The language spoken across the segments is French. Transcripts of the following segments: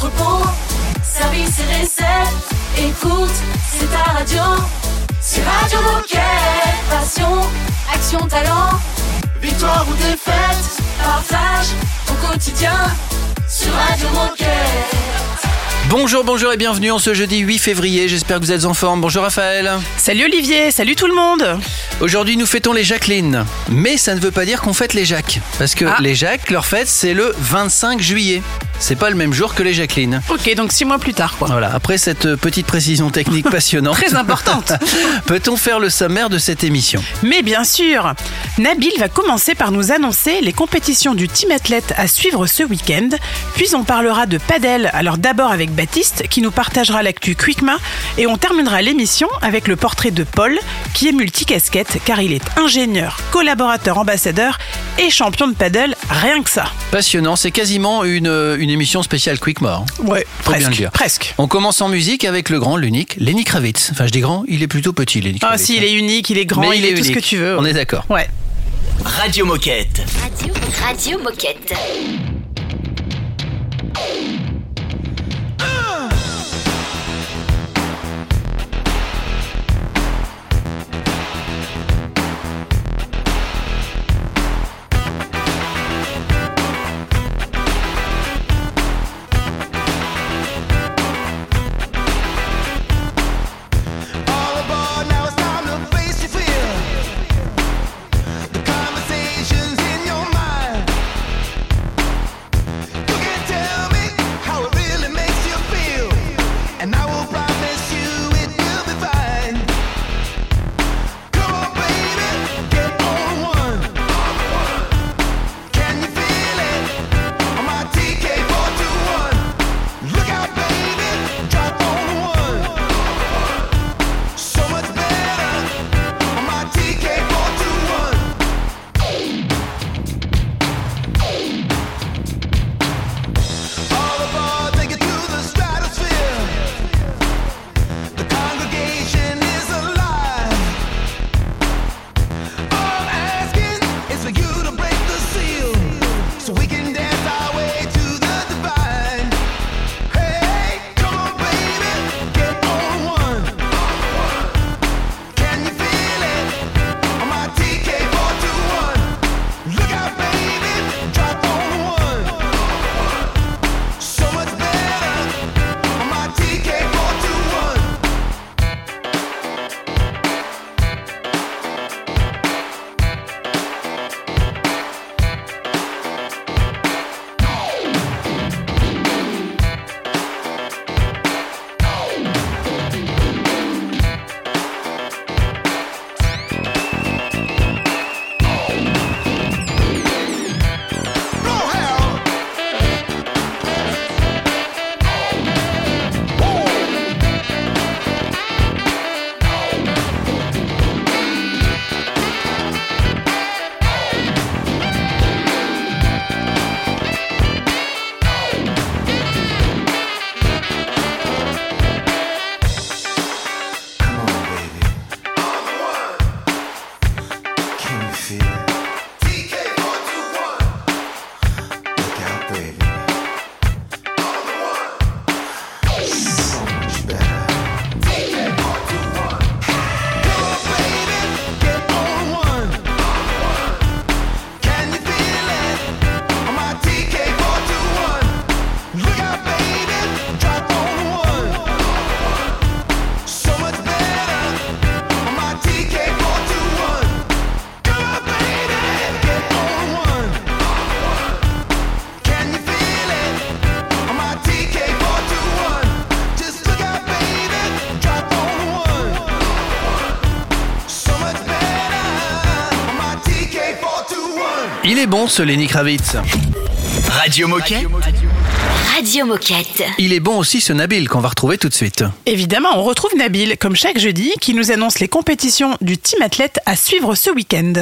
entrepôt, service et recettes. Écoute, c'est ta radio. C'est Radio Moquette. Passion, action, talent. Victoire ou défaite, partage ton quotidien sur Radio Moquette. Bonjour, bonjour et bienvenue en ce jeudi 8 février. J'espère que vous êtes en forme. Bonjour Raphaël. Salut Olivier, salut tout le monde Aujourd'hui, nous fêtons les Jacqueline. Mais ça ne veut pas dire qu'on fête les Jacques. Parce que Ah. les Jacques, leur fête, c'est le 25 juillet. C'est pas le même jour que les Jacqueline. Ok, donc six mois plus tard quoi. Voilà, après cette petite précision technique passionnante. Très importante. Peut-on faire le sommaire de cette émission? Mais bien sûr, Nabil va commencer par nous annoncer les compétitions du team athlète à suivre ce week-end. Puis on parlera de padel, alors d'abord avec Baptiste qui nous partagera l'actu Quickma et on terminera l'émission avec le portrait de Paul qui est multicasquette car il est ingénieur, collaborateur ambassadeur et champion de padel, rien que ça. Passionnant, c'est quasiment une, une émission spéciale Quick More. Ouais, Faut bien presque. le dire. Presque. On commence en musique avec le grand, l'unique, Lenny Kravitz. Enfin, je dis grand, il est plutôt petit, Lenny Ah Kravitz. si, il est unique, il est grand, Mais il, est, tout ce que tu veux. On est d'accord. Ouais. Radio Moquette. Radio, Radio Moquette. Feel est bon ce Lenny Kravitz. Radio Moquette. Radio Moquette. Il est bon aussi ce Nabil qu'on va retrouver tout de suite. Évidemment, on retrouve Nabil, comme chaque jeudi, qui nous annonce les compétitions du team athlète à suivre ce week-end.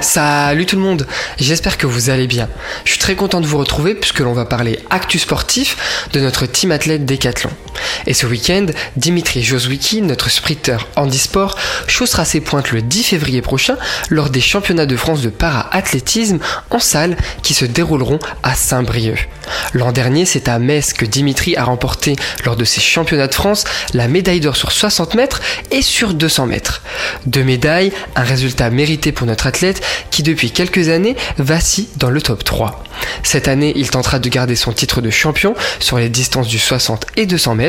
Salut tout le monde, j'espère que vous allez bien. Je suis très content de vous retrouver puisque l'on va parler actu sportif de notre team athlète Décathlon. Et ce week-end, Dimitri Joswicki, notre sprinter handisport, chaussera ses pointes le 10 février prochain lors des championnats de France de para-athlétisme en salle qui se dérouleront à Saint-Brieuc. L'an dernier, c'est à Metz que Dimitri a remporté lors de ses championnats de France la médaille d'or sur 60 mètres et sur 200 mètres. Deux médailles, un résultat mérité pour notre athlète qui depuis quelques années vacille dans le top 3. Cette année, il tentera de garder son titre de champion sur les distances du 60 et 200 mètres.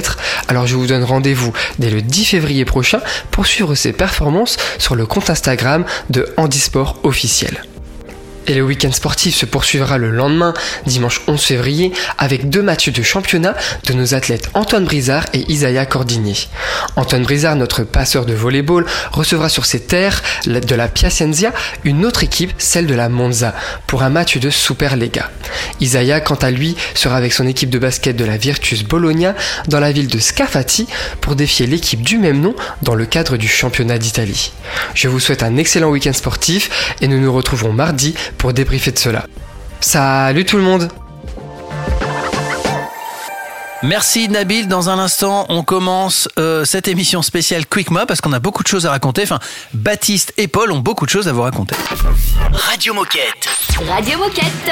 Alors je vous donne rendez-vous dès le 10 février prochain pour suivre ses performances sur le compte Instagram de Handisport officiel. Et le week-end sportif se poursuivra le lendemain, dimanche 11 février, avec deux matchs de championnat de nos athlètes Antoine Brizard et Isaiah Cordinier. Antoine Brizard, notre passeur de volleyball, recevra sur ses terres de la Piacenza une autre équipe, celle de la Monza, pour un match de Superlega. Isaiah, quant à lui, sera avec son équipe de basket de la Virtus Bologna dans la ville de Scafati pour défier l'équipe du même nom dans le cadre du championnat d'Italie. Je vous souhaite un excellent week-end sportif et nous nous retrouvons mardi pour débriefer de cela. Salut tout le monde Merci Nabil. Dans un instant, on commence euh, cette émission spéciale Quickma parce qu'on a beaucoup de choses à raconter. Enfin, Baptiste et Paul ont beaucoup de choses à vous raconter. Radio Moquette. Radio Moquette.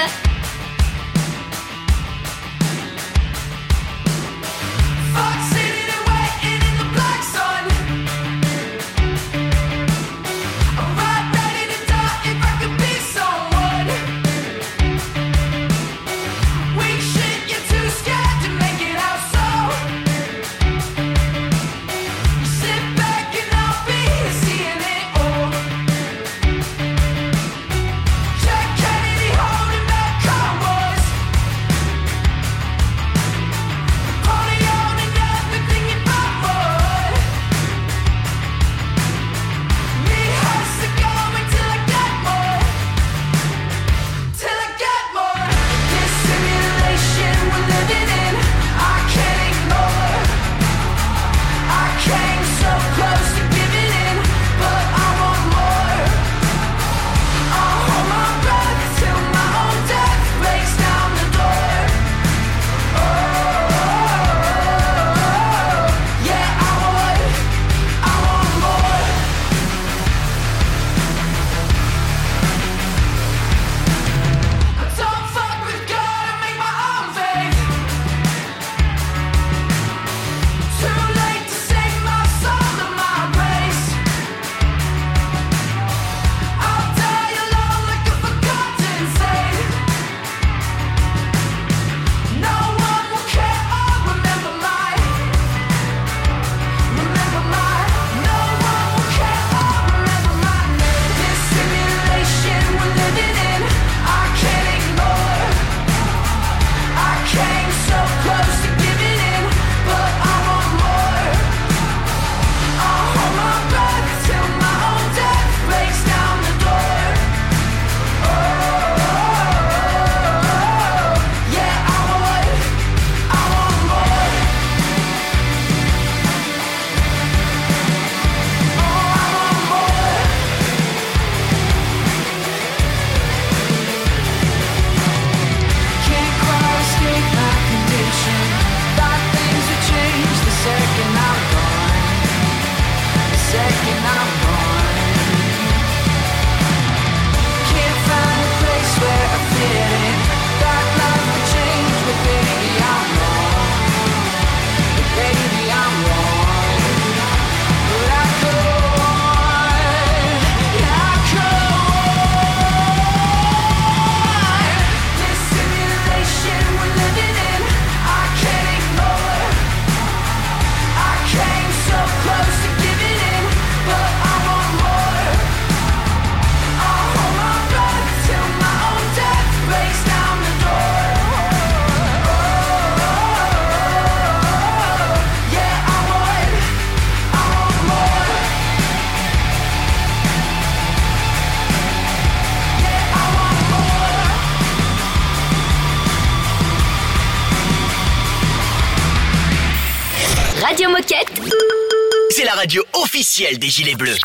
la radio officielle des Gilets Bleus.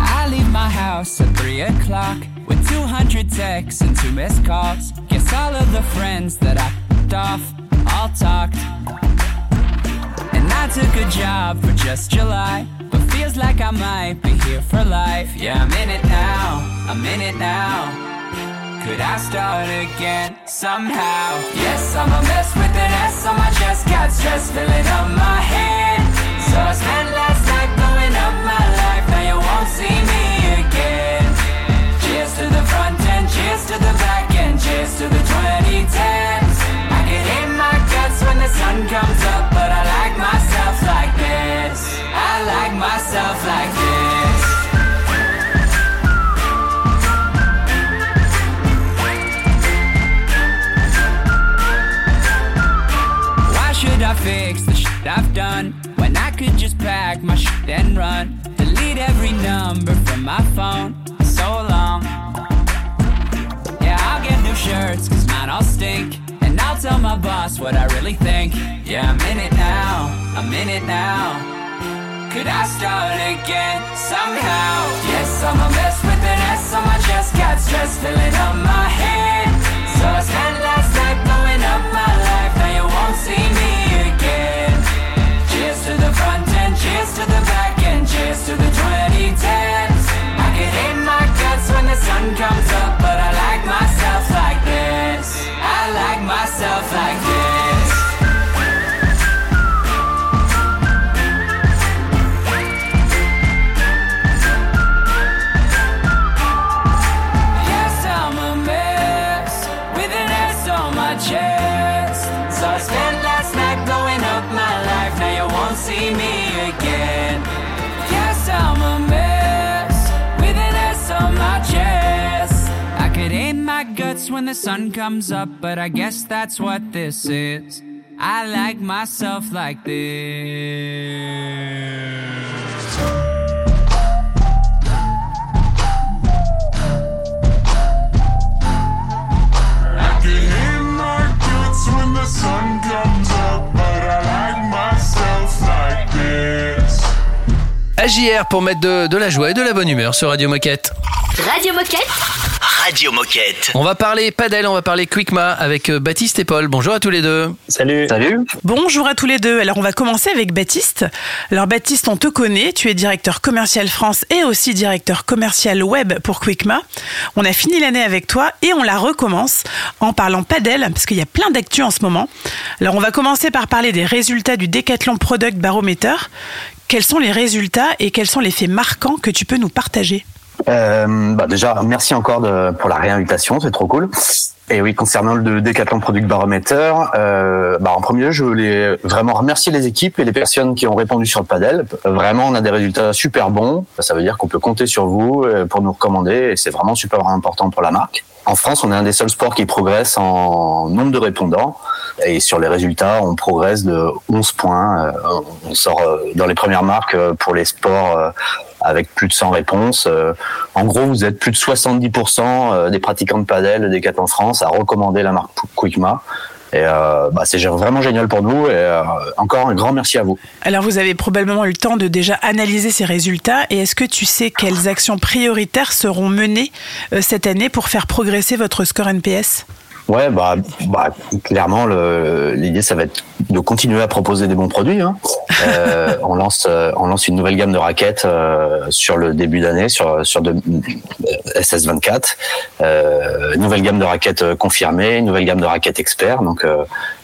I leave my house at 3 o'clock with 200 texts and two missed calls. Guess all of the friends that I off all talked. And I took a job for just July. Like I might be here for life. Yeah, I'm in it now. I'm in it now. Could I start again somehow? Yes, I'm a mess with an S on my chest. Got stress filling up my head. So I spent last night blowing up my life. Now you won't see me again. Cheers to the front end, cheers to the back end, cheers to the 2010s. I can hit my guts when the sun comes up, but I like myself like this. I like myself like this. Why should I fix the shit I've done when I could just pack my shit and run? Delete every number from my phone. So long. Yeah, I'll get new shirts, cause mine all stink. And I'll tell my boss what I really think. Yeah, I'm in it now. I'm in it now. Could I start again somehow? Yes, I'm a mess with an S on my chest. Got stress filling up my head. So I spent last night blowing sun comes up, but I guess that's what this is. I like myself like this. I can hit my guts when the sun comes up, but I like myself like this. AJR pour mettre de, de la joie et de la bonne humeur sur Radio Moquette. Radio Moquette. Radio Moquette. On va parler padel, on va parler Quickma avec euh, Baptiste et Paul. Bonjour à tous les deux. Salut. Salut. Bonjour à tous les deux. Alors on va commencer avec Baptiste. Alors Baptiste, on te connaît, tu es directeur commercial France et aussi directeur commercial web pour Quickma. On a fini l'année avec toi et on la recommence en parlant padel parce qu'il y a plein d'actu en ce moment. Alors on va commencer par parler des résultats du Decathlon Product Barometer. Quels sont les résultats et quels sont les faits marquants que tu peux nous partager? Euh, bah déjà, merci encore de, pour la réinvitation, c'est trop cool. Et oui, concernant le Decathlon Product Barometer, euh, bah en premier lieu, je voulais vraiment remercier les équipes et les personnes qui ont répondu sur le padel. Vraiment, on a des résultats super bons. Ça veut dire qu'on peut compter sur vous euh, pour nous recommander c'est vraiment super important pour la marque. En France, on est un des seuls sports qui progresse en nombre de répondants. Et sur les résultats, on progresse de 11 points. Euh, On sort euh, dans les premières marques pour les sports avec plus de 100 réponses. Euh, En gros, vous êtes plus de 70% euh, des pratiquants de padel de Decathlon France à recommander la marque Quickma. Et euh, bah, c'est vraiment génial pour nous. Et encore un grand merci à vous. Alors vous avez probablement eu le temps de déjà analyser ces résultats et est-ce que tu sais quelles actions prioritaires seront menées cette année pour faire progresser votre score NPS Ouais, bah, bah clairement, l'idée, ça va être de continuer à proposer des bons produits. hein. Euh, on lance, euh, on lance une nouvelle gamme de raquettes euh, sur le début d'année, sur sur de, euh, SS24. Euh, nouvelle gamme de raquettes confirmée, nouvelle gamme de raquettes experts. Donc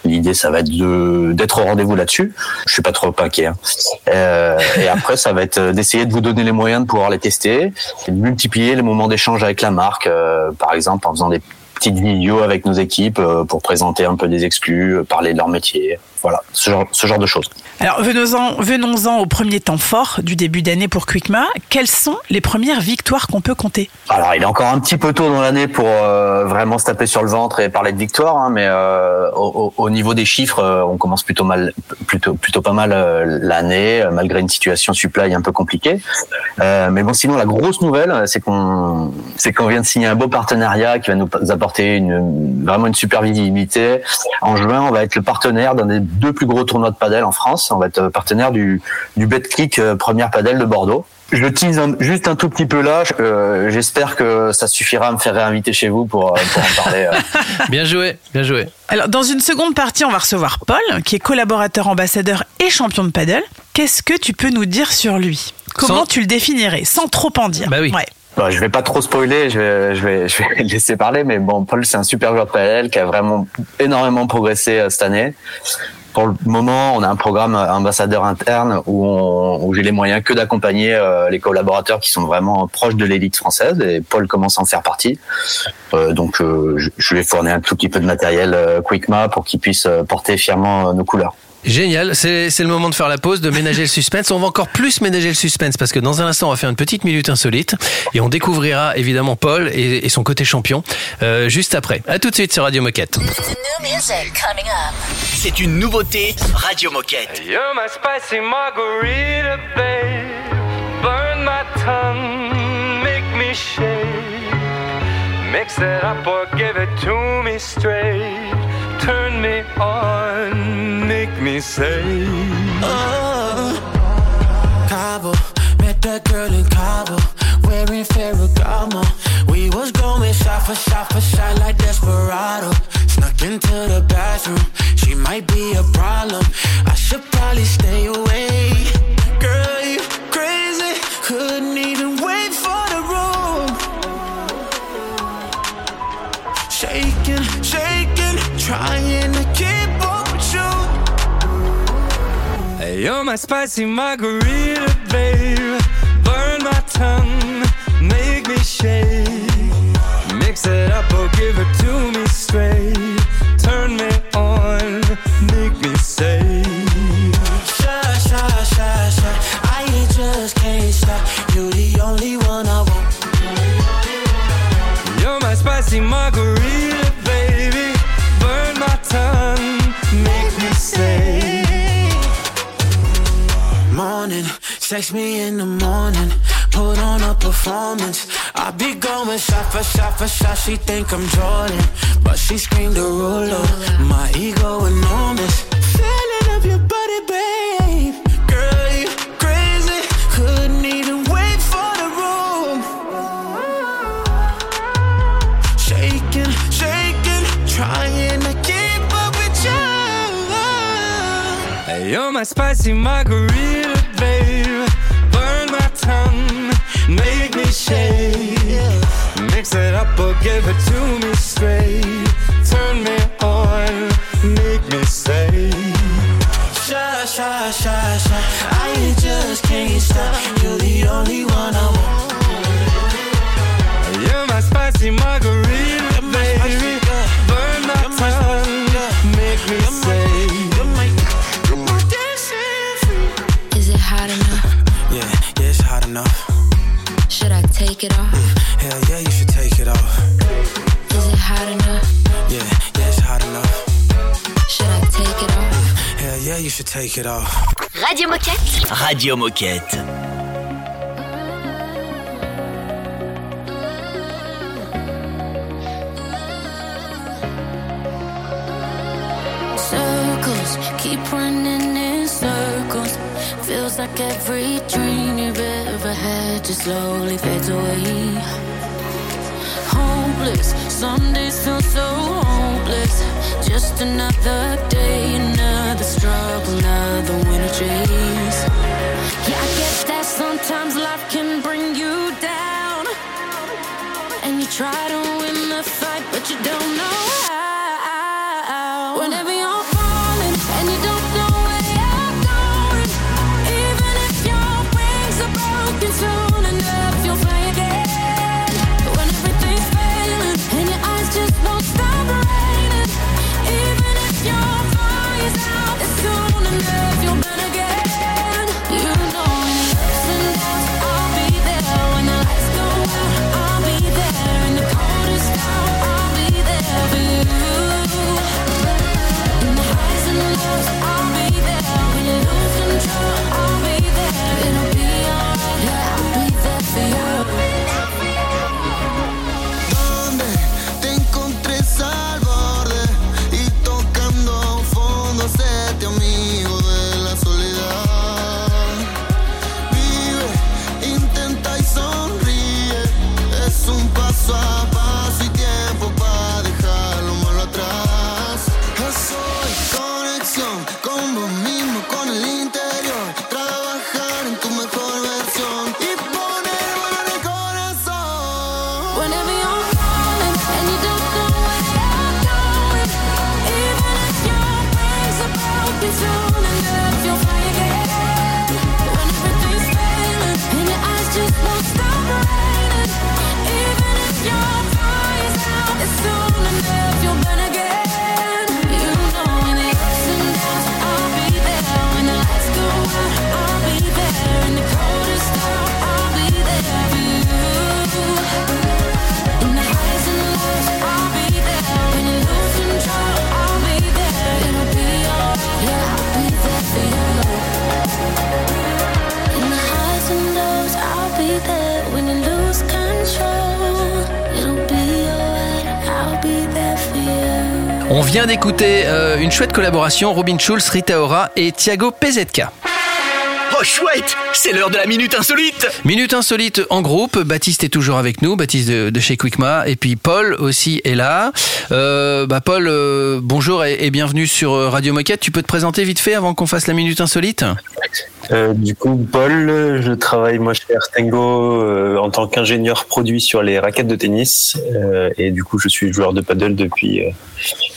l'idée, ça va être de d'être au rendez-vous là-dessus. Je suis pas trop inquiet. hein. Et après, ça va être d'essayer de vous donner les moyens de pouvoir les tester, et de multiplier les moments d'échange avec la marque, par exemple en faisant des petites vidéos avec nos équipes euh, pour présenter un peu des exclus, euh, parler de leur métier. Voilà, ce genre, ce genre de choses. Alors venons-en venons-en au premier temps fort du début d'année pour Quickma. Quelles sont les premières victoires qu'on peut compter? Alors, il est encore un petit peu tôt dans l'année pour euh, vraiment se taper sur le ventre et parler de victoire, hein, mais euh, au, au- au niveau des chiffres, euh, on commence plutôt mal, plutôt plutôt pas mal euh, l'année, malgré une situation supply un peu compliquée. Euh, mais bon, sinon la grosse nouvelle, c'est qu'on c'est qu'on vient de signer un beau partenariat qui va nous apporter une vraiment une super visibilité. En juin, on va être le partenaire d'un des deux plus gros tournois de padel en France. On va être partenaire du du Betclic euh, Première Padel de Bordeaux je tease un- juste un tout petit peu là. Euh, J'espère que ça suffira à me faire réinviter chez vous pour, euh, pour en parler. euh. Bien joué, bien joué. Alors, dans une seconde partie, on va recevoir Paul, qui est collaborateur ambassadeur et champion de paddle. Qu'est-ce que tu peux nous dire sur lui? Comment Sans- tu le définirais, sans trop en dire Bah oui. Ouais. Bah, je vais pas trop spoiler, je vais, je vais, je vais laisser parler, mais bon, Paul, c'est un super joueur de PL qui a vraiment énormément progressé euh, cette année. Pour le moment, on a un programme euh, ambassadeur interne où, on- où j'ai les moyens que d'accompagner euh, les collaborateurs qui sont vraiment proches de l'élite française et Paul commence à en faire partie. Euh, donc, je, je lui ai fourni un tout petit peu de matériel Quickma pour qu'il puisse porter fièrement nos couleurs. Génial, c'est c'est le moment de faire la pause, de ménager le suspense. On va encore plus ménager le suspense parce que dans un instant, on va faire une petite minute insolite et on découvrira évidemment Paul et, et son côté champion euh, juste après. À tout de suite sur Radio Moquette. C'est une nouveauté Radio Moquette. You're my spicy margarita, babe. Burn my tongue, make me shake. Mix it up or give it to me straight. Turn me on, me say. Uh, Cabo, met that girl in Cabo, wearing Ferragamo. We was going shot for shot for shot like Desperado. Snuck into the bathroom, she might be a problem. I should probably stay away. Girl, you crazy, couldn't even wait for the room. Shaking, shaking, trying you're my spicy margarita, babe. Burn my tongue, make me shake. Mix it up or give it to me straight. Turn me on, make me say. Shy, shy, shy, shy. I just can't stop. You're the only one I want. Sex me in the morning. Put on a performance. I be going shot for shot for shot. She think I'm Jordan, but she screamed a ruler. My ego enormous. Feeling of your body, babe. Girl, you crazy. Couldn't even wait for the room. Shaking, shaking, trying to keep up with you. Hey, you're my spicy margarita, make me shake. Mix it up or give it to me straight. Turn me on, make me say. Shy, shy, shy, shy. I just can't stop. You're the only one I want. You're my spicy margarita, take it off? Mm, hell yeah, you should take it off. Is it hot enough? Yeah, yeah, it's hot enough. Should I take it off? Hell yeah, you should take it off. Radio Moquette. Radio Moquette. Circles keep running in circles. Feels like every dream you've ever had just slowly fades away. Hopeless, some days feel so hopeless. Just another day, another struggle, another winter chase. Yeah, I guess that sometimes life can bring you down. And you try to win the fight, but you don't know how. Vient d'écouter euh, une chouette collaboration, Robin Schulz, Rita Ora et Thiago PZK. Oh chouette, c'est l'heure de la minute insolite. Minute insolite en groupe, Baptiste est toujours avec nous, Baptiste de, de chez Quickma, et puis Paul aussi est là. Euh, bah Paul, euh, bonjour et, et bienvenue sur Radio Moquette. Tu peux te présenter vite fait avant qu'on fasse la minute insolite? Euh, du coup, Paul, je travaille moi chez Artengo euh, en tant qu'ingénieur produit sur les raquettes de tennis euh, et du coup, je suis joueur de paddle depuis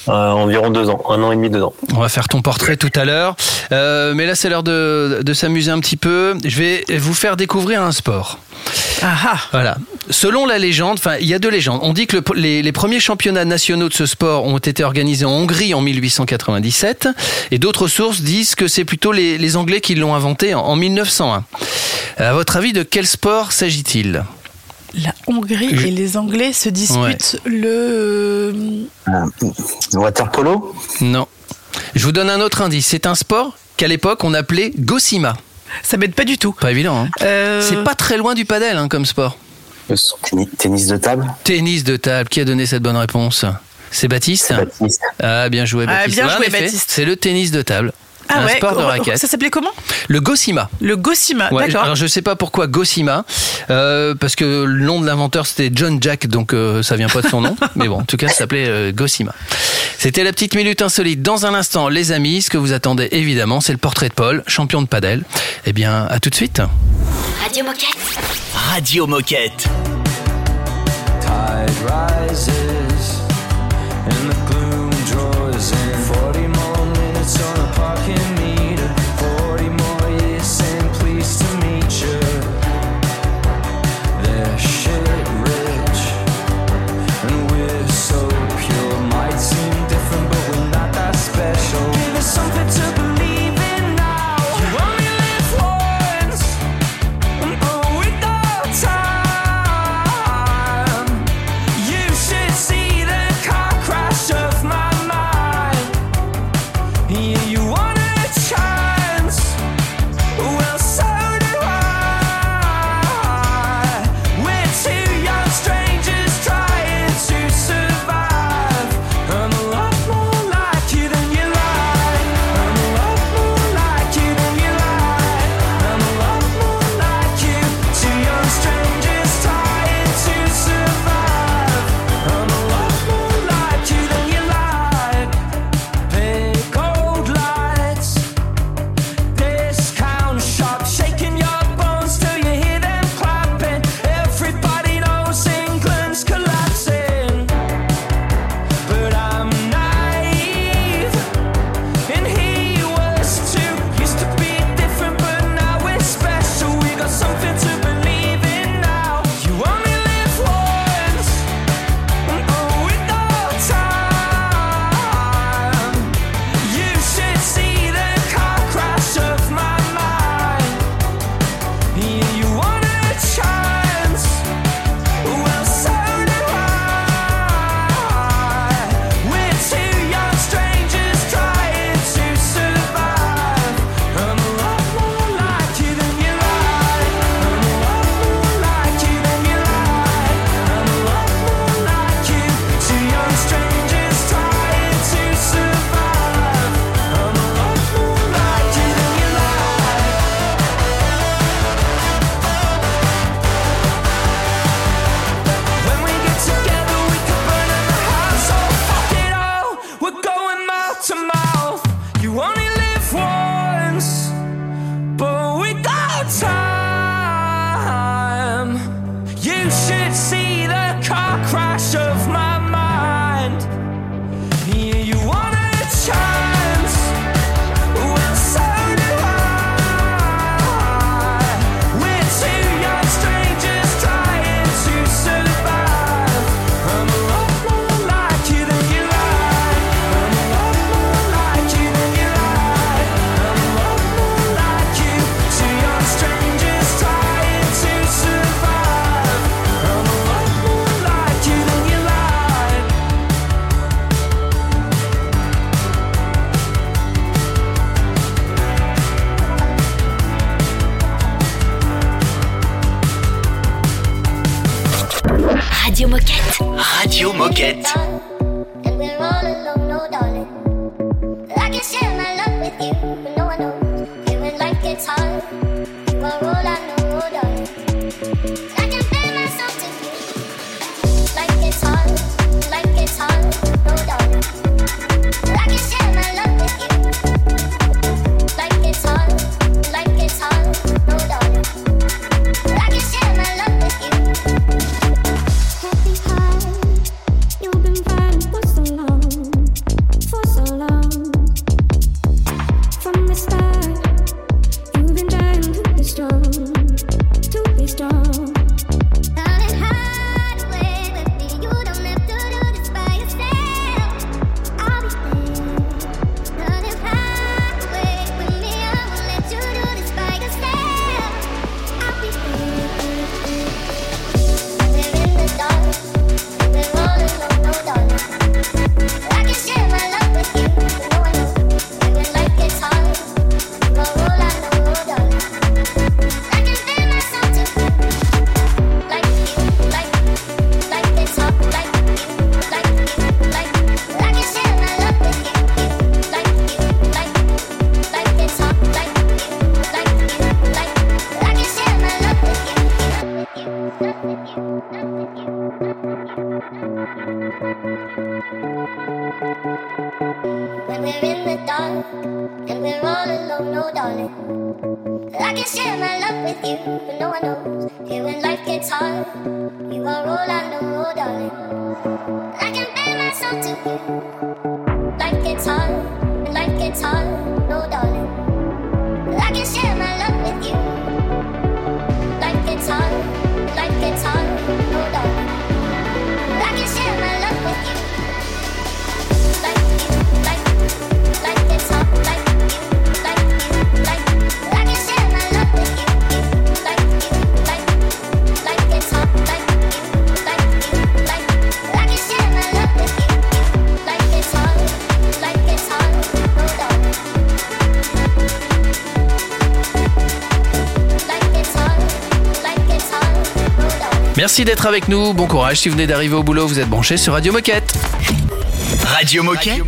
environ deux ans, un an et demi, deux ans. On va faire ton portrait tout à l'heure. Mais là, c'est l'heure de, de s'amuser un petit peu. Je vais vous faire découvrir un sport. Ah Voilà. Selon la légende, enfin, il y a deux légendes. On dit que le- les, les premiers championnats nationaux de ce sport ont été organisés en Hongrie en 1897, et d'autres sources disent que c'est plutôt les, les Anglais qui l'ont inventé en, en 1901. À votre avis, de quel sport s'agit-il? La Hongrie et les Anglais se disputent le. Water polo? Non. Je vous donne un autre indice. C'est un sport qu'à l'époque on appelait Gosima. Ça m'aide pas du tout. Pas évident. Hein Euh, C'est pas très loin du padel hein, comme sport. Tennis, tennis de table Tennis de table. Qui a donné cette bonne réponse? C'est Baptiste? Baptiste. Ah, bien joué, Ah, Baptiste. bien Ouais, en joué, Baptiste. C'est le tennis de table. Ah un ouais, sport de raquette. Ça s'appelait comment? Le Gosima. Le Gosima, Ouais, d'accord. alors je sais pas pourquoi Gosima, euh, parce que le nom de l'inventeur c'était John Jack, donc euh, ça vient pas de son nom, mais bon, en tout cas ça s'appelait euh, Gosima. C'était la petite minute insolite. Dans un instant, les amis, ce que vous attendez évidemment, c'est le portrait de Paul, champion de padel. Eh bien, à tout de suite. Radio Moquette. Radio Moquette. Tide rises and the gloom draws in. 40 more minutes on Merci d'être avec nous. Bon courage. Si vous venez d'arriver au boulot, vous êtes branchés sur Radio Moquette. Radio Moquette.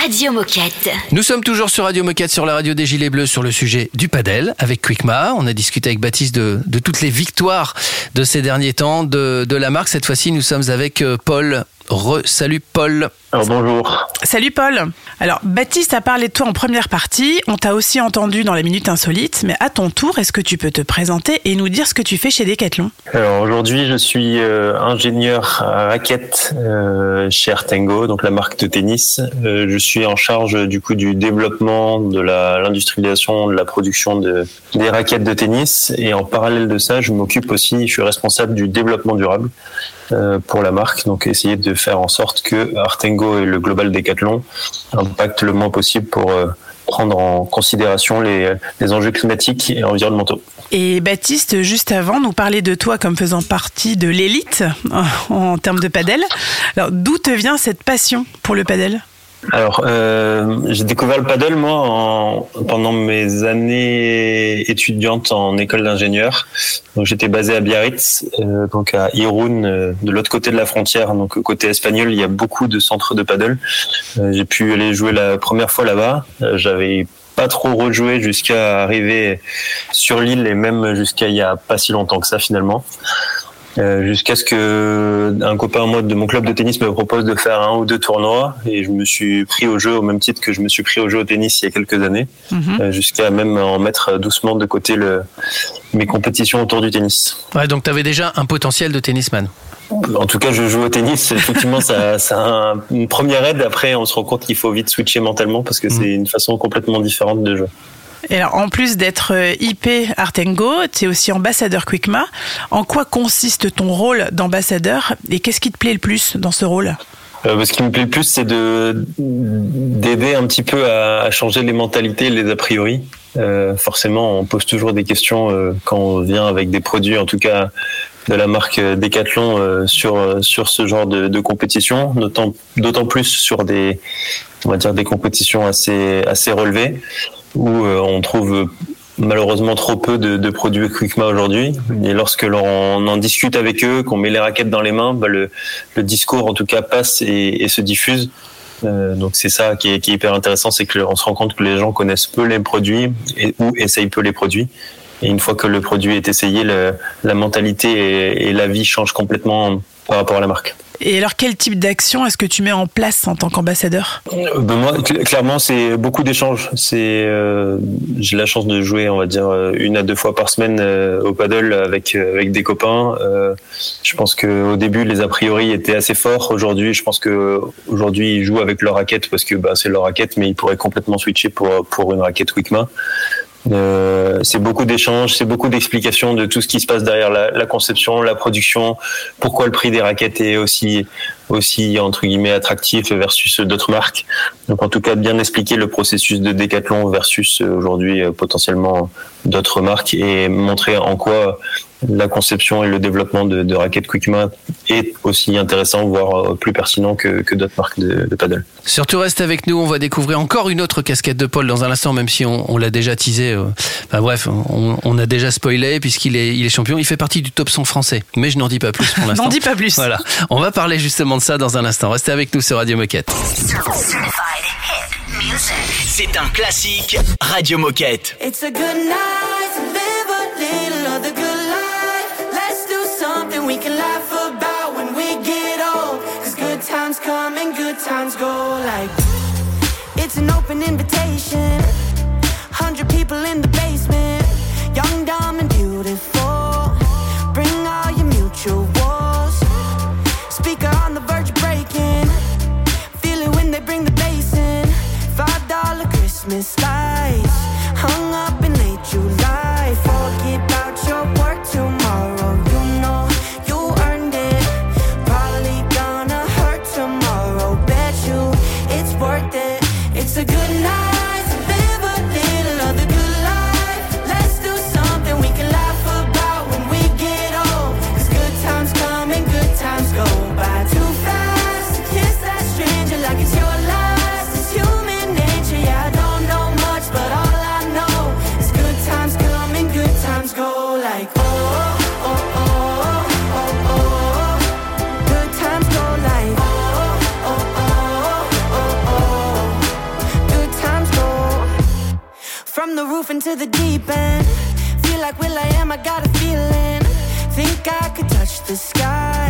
Radio Moquette. Nous sommes toujours sur Radio Moquette, sur la radio des Gilets Bleus, sur le sujet du padel avec Quickma. On a discuté avec Baptiste de, de toutes les victoires de ces derniers temps de, de la marque. Cette fois-ci, nous sommes avec euh, Paul. Re, salut Paul. Alors bonjour. Salut Paul. Alors Baptiste a parlé de toi en première partie, on t'a aussi entendu dans la minute insolite, mais à ton tour, est-ce que tu peux te présenter et nous dire ce que tu fais chez Decathlon? Alors aujourd'hui, je suis euh, ingénieur à raquettes euh, chez Artengo, donc la marque de tennis. Euh, je suis en charge du coup du développement, de l'industrialisation, de la production de, des raquettes de tennis. Et en parallèle de ça, je m'occupe aussi, je suis responsable du développement durable pour la marque. Donc essayer de faire en sorte que Artengo et le Global Decathlon impactent le moins possible pour euh, prendre en considération les, les enjeux climatiques et environnementaux. Et Baptiste, juste avant, nous parlait de toi comme faisant partie de l'élite en, en termes de padel. Alors d'où te vient cette passion pour le padel? Alors, euh, j'ai découvert le paddle moi en, pendant mes années étudiantes en école d'ingénieur. Donc j'étais basé à Biarritz, euh, donc à Irun, euh, de l'autre côté de la frontière, donc côté espagnol, il y a beaucoup de centres de paddle. Euh, j'ai pu aller jouer la première fois là-bas. Euh, J'avais pas trop rejoué jusqu'à arriver sur l'île et même jusqu'à il y a pas si longtemps que ça finalement. Euh, jusqu'à ce que un copain moi de mon club de tennis me propose de faire un ou deux tournois et je me suis pris au jeu au même titre que je me suis pris au jeu au tennis il y a quelques années euh, jusqu'à même en mettre doucement de côté le, mes compétitions autour du tennis. Ouais, donc tu avais déjà un potentiel de tennisman. En tout cas, je joue au tennis. Effectivement, ça, ça a un- une première aide. Après, on se rend compte qu'il faut vite switcher mentalement parce que c'est une façon complètement différente de jouer. Alors, en plus d'être euh, IP Artengo, tu es aussi ambassadeur Quickma. En quoi consiste ton rôle d'ambassadeur et qu'est-ce qui te plaît le plus dans ce rôle? Euh, ce qui me plaît le plus, c'est de d'aider un petit peu à, changer les mentalités, les a priori. Euh, forcément, on pose toujours des questions quand on vient avec des produits, en tout cas de la marque Decathlon, sur sur ce genre de, de compétition, d'autant d'autant plus sur des on va dire des compétitions assez assez relevées où euh, on trouve malheureusement trop peu de, de produits Quickma aujourd'hui. Et lorsque l'on en discute avec eux, qu'on met les raquettes dans les mains, bah, le, discours en tout cas passe et, se diffuse. Euh, donc c'est ça qui est, hyper intéressant, c'est qu'on se rend compte que les gens connaissent peu les produits et, ou essayent peu les produits. Et une fois que le produit est essayé, le- la mentalité et, et la vie changent complètement par rapport à la marque. Et alors, quel type d'action est-ce que tu mets en place en tant qu'ambassadeur? Euh, ben moi, cl- clairement, c'est beaucoup d'échanges. C'est, euh, j'ai la chance de jouer, on va dire, euh, une à deux fois par semaine au paddle avec avec des copains. Je pense que au début, les a priori étaient assez forts. Aujourd'hui, je pense que aujourd'hui, ils jouent avec leur raquette parce que bah, c'est leur raquette, mais ils pourraient complètement switcher pour pour une raquette Wickma. Euh, c'est beaucoup d'échanges, c'est beaucoup d'explications de tout ce qui se passe derrière la, la conception, la production, pourquoi le prix des raquettes est aussi aussi entre guillemets attractif versus d'autres marques. Donc en tout cas bien expliquer le processus de Decathlon versus euh, aujourd'hui euh, potentiellement d'autres marques et montrer en quoi la conception et le développement de, de raquettes Quickma est aussi intéressant voire euh, plus pertinent que, que d'autres marques de, de paddle. Surtout reste avec nous, on va découvrir encore une autre casquette de Paul dans un instant, même si on, on l'a déjà teasé. euh. Enfin bref, on, on a déjà spoilé puisqu'il est, il est champion. Il fait partie du top 100 français, mais je n'en dis pas plus pour l'instant. N'en dis pas plus. Voilà, on va parler justement de ça dans un instant. Restez avec nous sur Radio Moquette. C'est un classique Radio Moquette. It's a good night we can laugh about when we get old. Cause good times come and good times go like. It's an open invitation. Into the deep end. Feel like Will I am, I got a feeling. Think I could touch the sky.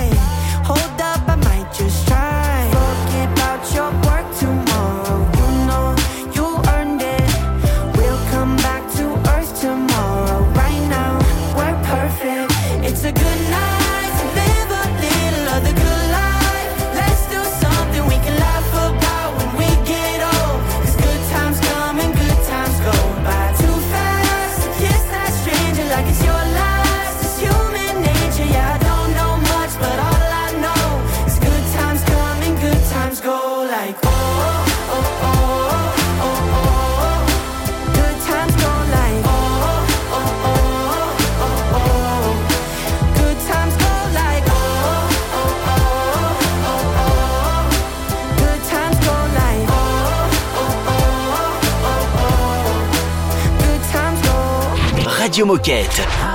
Moquette.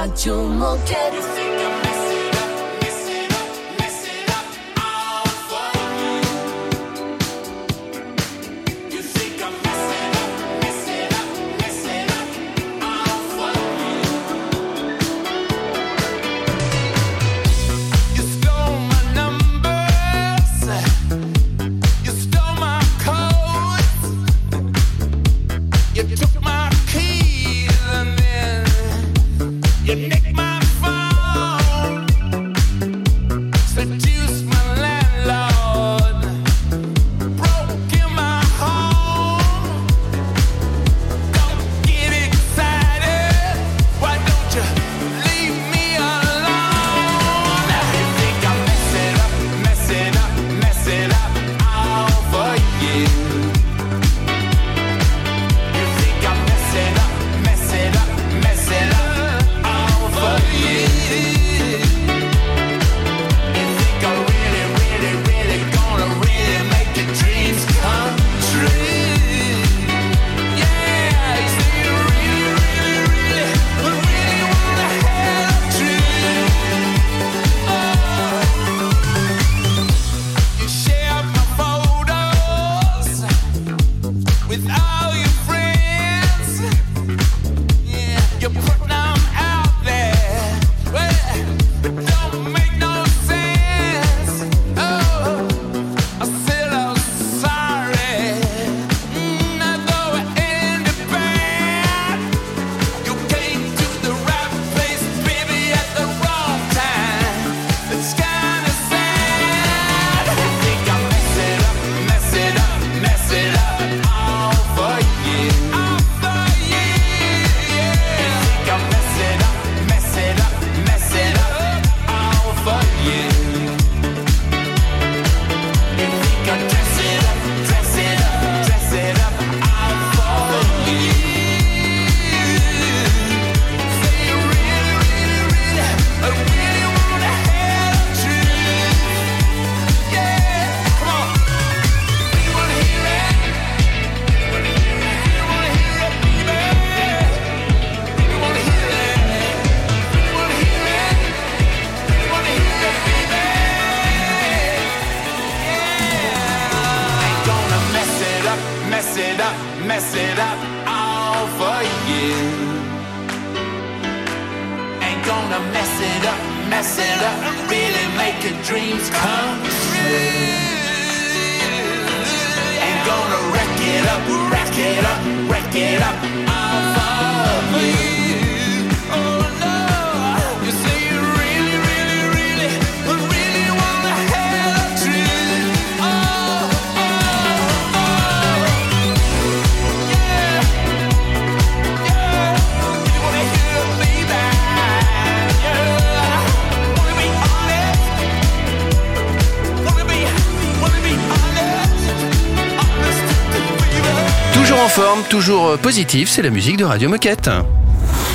Forme, toujours euh, positif, c'est la musique de Radio Moquette.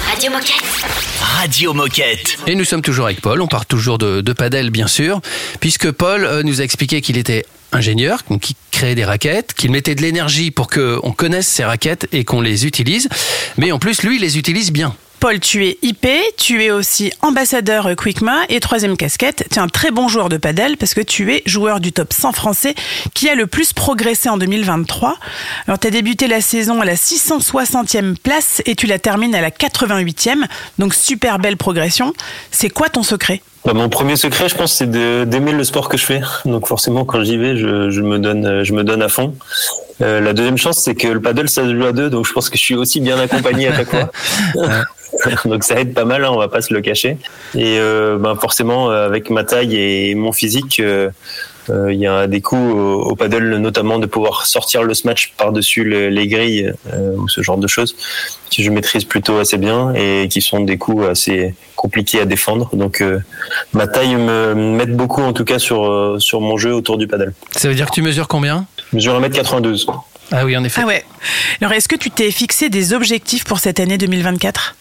Radio Moquette. Radio Moquette. Et nous sommes toujours avec Paul, on part toujours de, de Padel bien sûr, puisque Paul euh, nous a expliqué qu'il était ingénieur, donc qui créait des raquettes, qu'il mettait de l'énergie pour qu'on connaisse ces raquettes et qu'on les utilise, mais en plus lui il les utilise bien. Paul, tu es IP, tu es aussi ambassadeur Quickma et troisième casquette, tu es un très bon joueur de padel parce que tu es joueur du top 100 français qui a le plus progressé en 2023. Alors tu as débuté la saison à la 660e place et tu la termines à la 88e, donc super belle progression. C'est quoi ton secret? Bah, mon premier secret, je pense, c'est d'aimer le sport que je fais. Donc forcément, quand j'y vais, je, je me donne, euh, je me donne à fond. Euh, la deuxième chance, c'est que le paddle, ça se joue à deux, donc je pense que je suis aussi bien accompagné à chaque fois. donc ça aide pas mal, hein, on va pas se le cacher. Et euh, ben forcément, avec ma taille et mon physique, euh, il y a des coups au, au paddle, notamment de pouvoir sortir le smash par-dessus le- les grilles euh, ou ce genre de choses que je maîtrise plutôt assez bien et qui sont des coups assez compliqués à défendre. Donc euh, ma taille me m'aide beaucoup en tout cas sur euh, sur mon jeu autour du paddle. Ça veut dire que tu mesures combien? Je mesure 1m92. Ah oui, en effet. Ah ouais. Alors est-ce que tu t'es fixé des objectifs pour cette année 2024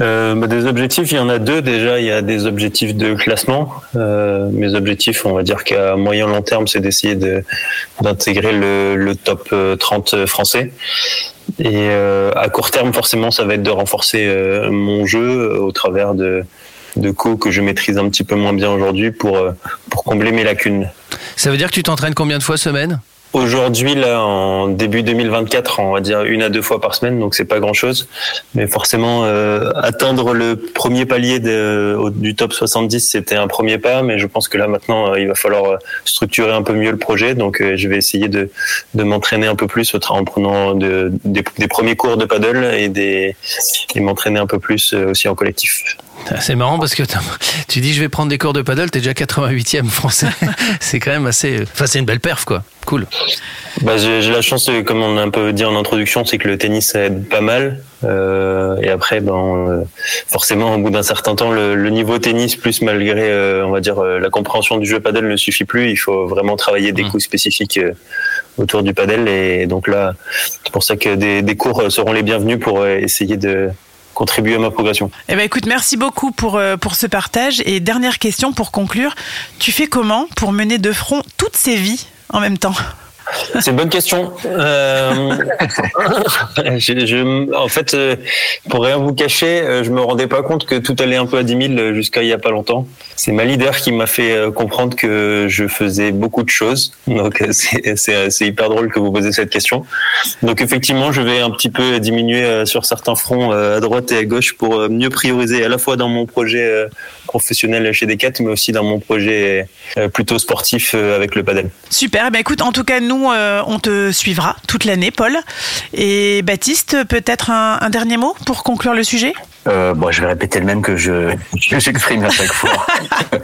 Euh, bah, des objectifs, il y en a deux déjà. Il y a des objectifs de classement. Euh, mes objectifs, on va dire qu'à moyen long terme, c'est d'essayer de d'intégrer le, le top euh, 30 français. Et euh, à court terme, forcément, ça va être de renforcer euh, mon jeu euh, au travers de de coups que je maîtrise un petit peu moins bien aujourd'hui pour euh, pour combler mes lacunes. Ça veut dire que tu t'entraînes combien de fois semaine? Aujourd'hui, là, en début 2024, on va dire une à deux fois par semaine, donc c'est pas grand-chose. Mais forcément, euh, atteindre le premier palier de, du top 70, c'était un premier pas. Mais je pense que là, maintenant, euh, il va falloir euh, structurer un peu mieux le projet. Donc, euh, je vais essayer de, de m'entraîner un peu plus en prenant de- des, des premiers cours de paddle et, des, et m'entraîner un peu plus aussi en collectif. C'est marrant parce que tu dis je vais prendre des cours de paddle, t'es déjà 88e français. c'est quand même assez. Enfin, c'est une belle perf quoi. Cool. Bah, j'ai la chance, comme on a un peu dit en introduction, c'est que le tennis aide pas mal. Euh, et après, ben, euh, forcément, au bout d'un certain temps, le, le niveau tennis, plus malgré, euh, on va dire, la compréhension du jeu paddle ne suffit plus. Il faut vraiment travailler des coups spécifiques autour du paddle. Et donc là, c'est pour ça que des, des cours seront les bienvenus pour essayer de contribuer à ma progression. Eh ben écoute, merci beaucoup euh, pour ce partage. Et dernière question pour conclure, tu fais comment pour mener de front toutes ces vies en même temps? C'est une bonne question. Euh, en fait, euh, pour rien vous cacher, euh, je me rendais pas compte que tout allait un peu à 10 000 jusqu'à il y a pas longtemps. C'est ma leader qui m'a fait comprendre que je faisais beaucoup de choses. Donc c'est- hyper drôle que vous posiez cette question. Donc effectivement, je vais un petit peu diminuer sur certains fronts à droite et à gauche pour mieux prioriser à la fois dans mon projet professionnel chez Decat, mais aussi dans mon projet plutôt sportif avec le padel. Super, eh ben écoute, en tout cas, nous, euh, on te suivra toute l'année, Paul. Et Baptiste, peut-être un, un dernier mot pour conclure le sujet? Euh, bon, je vais répéter le même que je j'exprime à chaque fois.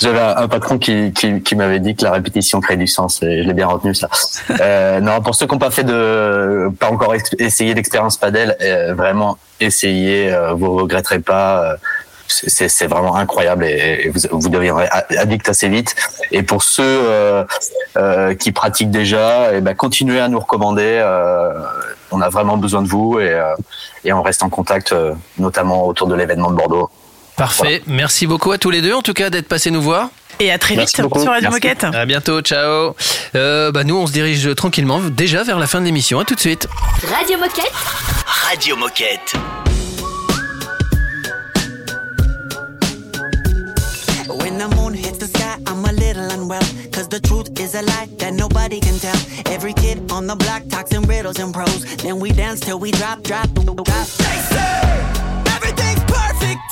J'avais un patron qui, qui, qui m'avait dit que la répétition crée du sens et je l'ai bien retenu ça. Euh, non, pour ceux qui n'ont pas fait de, pas encore essayé l'expérience padel, vraiment essayez, vous regretterez pas. C'est- vraiment incroyable et, et vous, vous deviendrez addict assez vite. Et pour ceux euh, euh, qui pratiquent déjà, eh ben, continuez à nous recommander. euh, on a vraiment besoin de vous et, euh, et on reste en contact, notamment autour de l'événement de Bordeaux. Parfait. Merci beaucoup à tous les deux, en tout cas, d'être passés nous voir. Et à très Merci vite beaucoup. sur Radio Merci. Moquette. À bientôt, ciao. Euh, bah nous, on se dirige tranquillement déjà vers la fin de l'émission. À tout de suite. Radio Moquette. Radio Moquette. well. Cause the truth is a lie that nobody can tell. Every kid on the block talks in riddles and prose. Then we dance till we drop, drop, drop. They say everything's perfect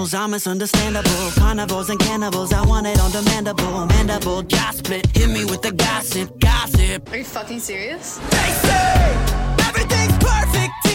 animals are misunderstandable. Carnivores and cannibals, I want it on demandable. Mandible, jaw split, hit me with the gossip, gossip. Are you fucking serious? They say everything's perfect.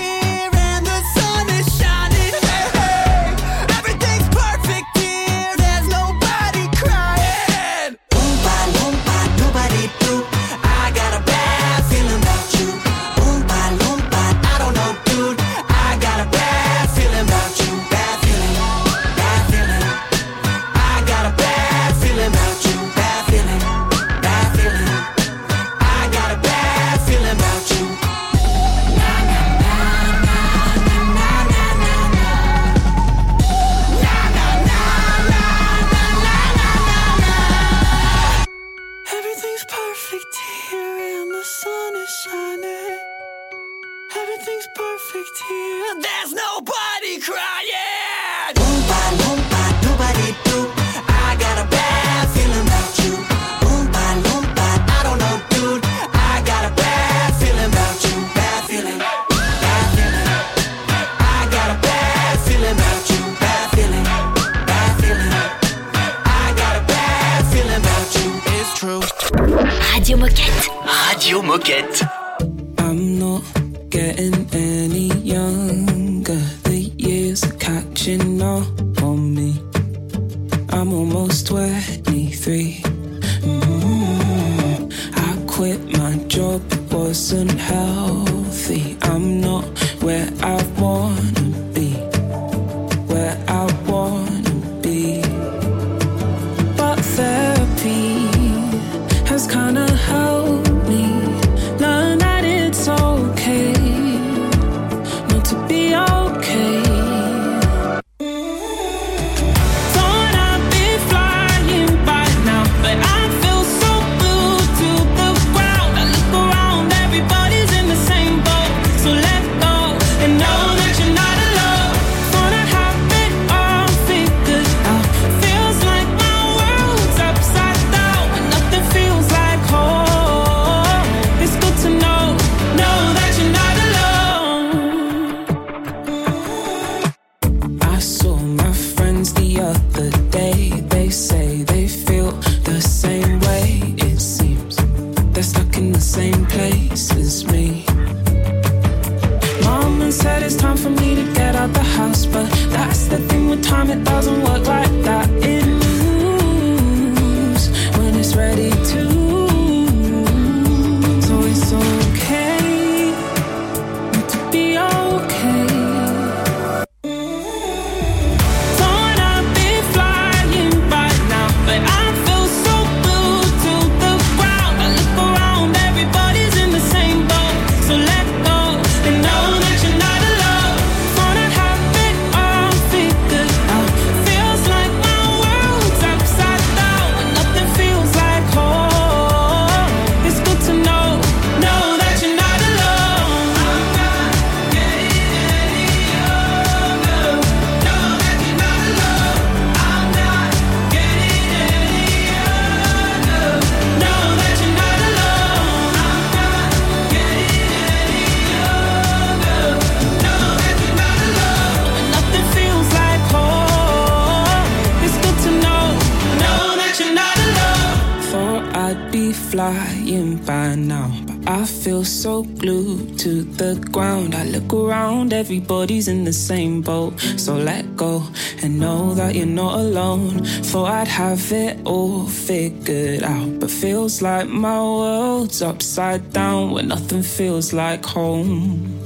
upside down where nothing feels like home.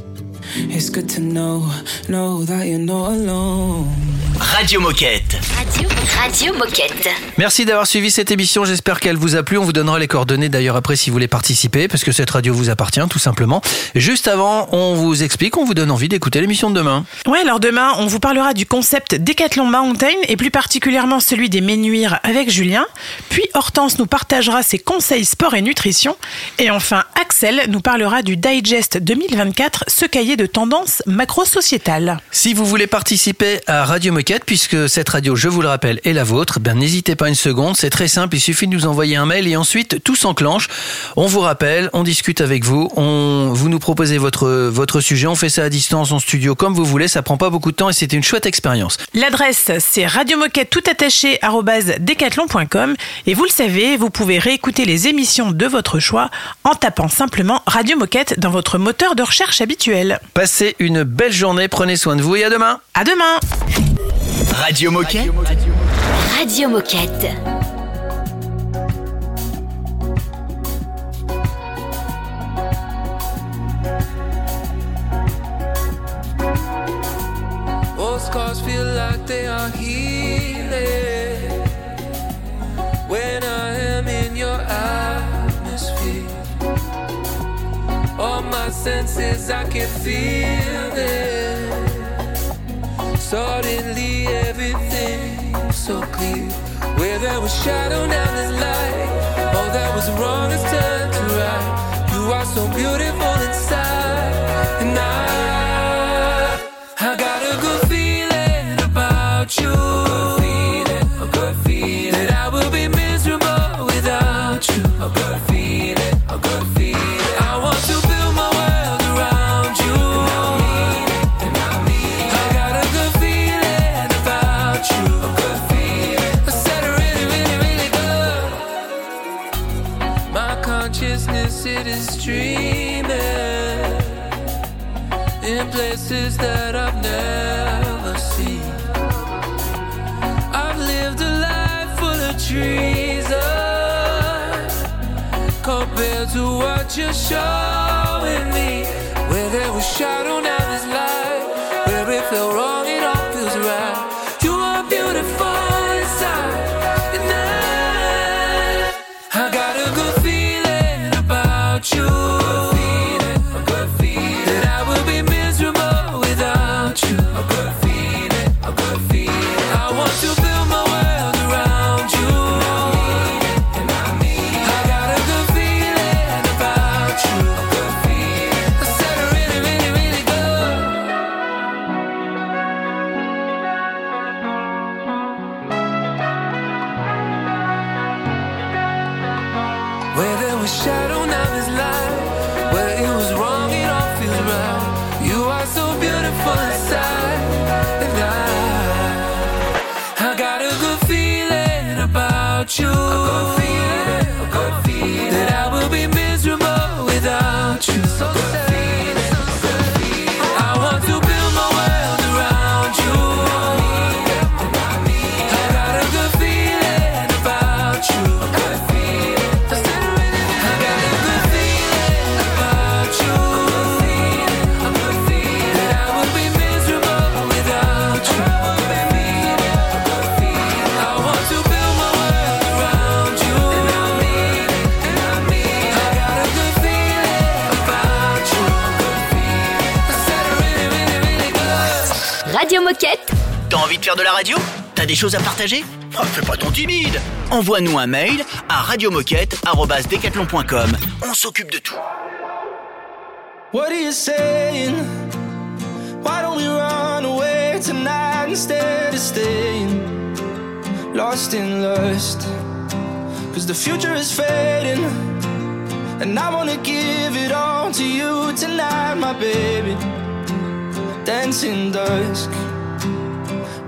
It's good to know, know that you're not alone. Radio Moquette. Radio, Radio Moquette. Merci d'avoir suivi cette émission. J'espère qu'elle vous a plu. On vous donnera les coordonnées d'ailleurs après si vous voulez participer, parce que cette radio vous appartient tout simplement. Juste avant, on vous explique, on vous donne envie d'écouter l'émission de demain. Ouais, alors demain, on vous parlera du concept Décathlon Mountain et plus particulièrement celui des menuires avec Julien. Puis Hortense nous partagera ses conseils sport et nutrition. Et enfin, Axel nous parlera du Digest 2024, ce cahier de tendance macro-sociétale. Si vous voulez participer à Radio Moquette, puisque cette radio, je vous le rappelle, est la vôtre, ben n'hésitez pas une seconde, c'est très simple, il suffit de nous envoyer un mail et ensuite tout s'enclenche. On vous rappelle, on discute avec vous, on, vous nous proposez votre, votre sujet, on fait ça à distance en studio comme vous voulez, ça prend pas beaucoup de temps et c'était une chouette expérience. L'adresse, c'est radiomoquette tout attaché decathlon.com et vous le savez, vous pouvez réécouter les émissions de votre choix en tapant simplement Radio Moquette dans votre moteur de recherche habituel. Passez une belle journée, prenez soin de vous et à demain. À demain. Radio Moquette. Radio Moquette. Old scars feel like they are healing when I am in your atmosphere. All my senses, I can feel them. Suddenly, everything's so clear. Where there was shadow, now there's light. All that was wrong is turned to right. You are so beautiful inside, and I, faire de la radio T'as des choses à partager Oh, Fais pas ton timide Envoie-nous un mail à radiomoquette.com. On s'occupe de tout. What are you saying? Why don't we run away tonight instead of staying? Lost in lust? Cause the future is fading, and I wanna give it all to you tonight, my baby. Dancing dusk.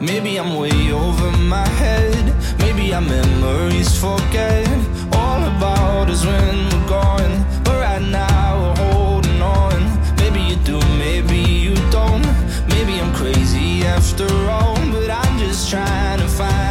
Maybe I'm way over my head. Maybe our memories forget all about is when we're gone. But right now we're holding on. Maybe you do, maybe you don't. Maybe I'm crazy after all. But I'm just trying to find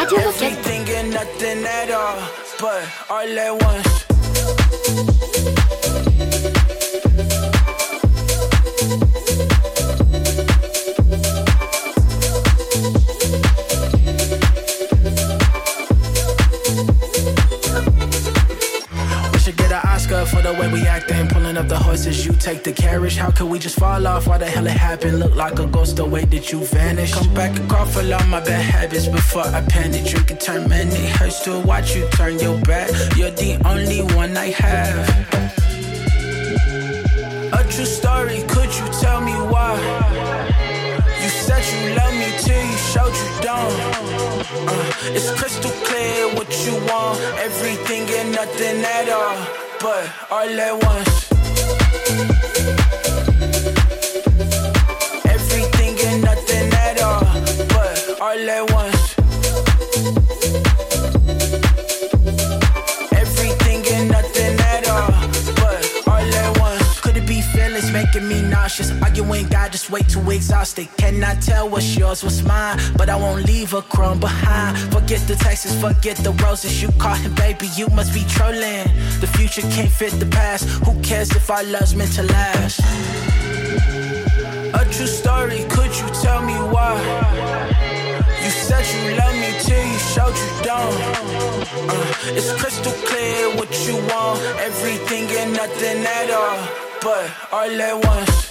Radio Moquette. thinking nothing at all, but all at once. How could we just fall off? Why the hell it happened? Look like a ghost the way that you vanished. Come back and call for all my bad habits before I panic. Drink and turn hurts to watch you turn your back. You're the only one I have. A true story, could you tell me why? You said you love me till you showed you don't. Uh, it's crystal clear what you want, everything and nothing at all, but all at once. Everything and nothing at all, but all I want. making me nauseous. Arguing God just wait too exhausted. Cannot tell what's yours, what's mine, but I won't leave a crumb behind. Forget the taxes, forget the roses. You caught him, baby, you must be trolling. The future can't fit the past. Who cares if our love's meant to last? A true story, could you tell me why? You said you love me till you showed you don't. Uh, it's crystal clear what you want, everything and nothing at all. But all at once.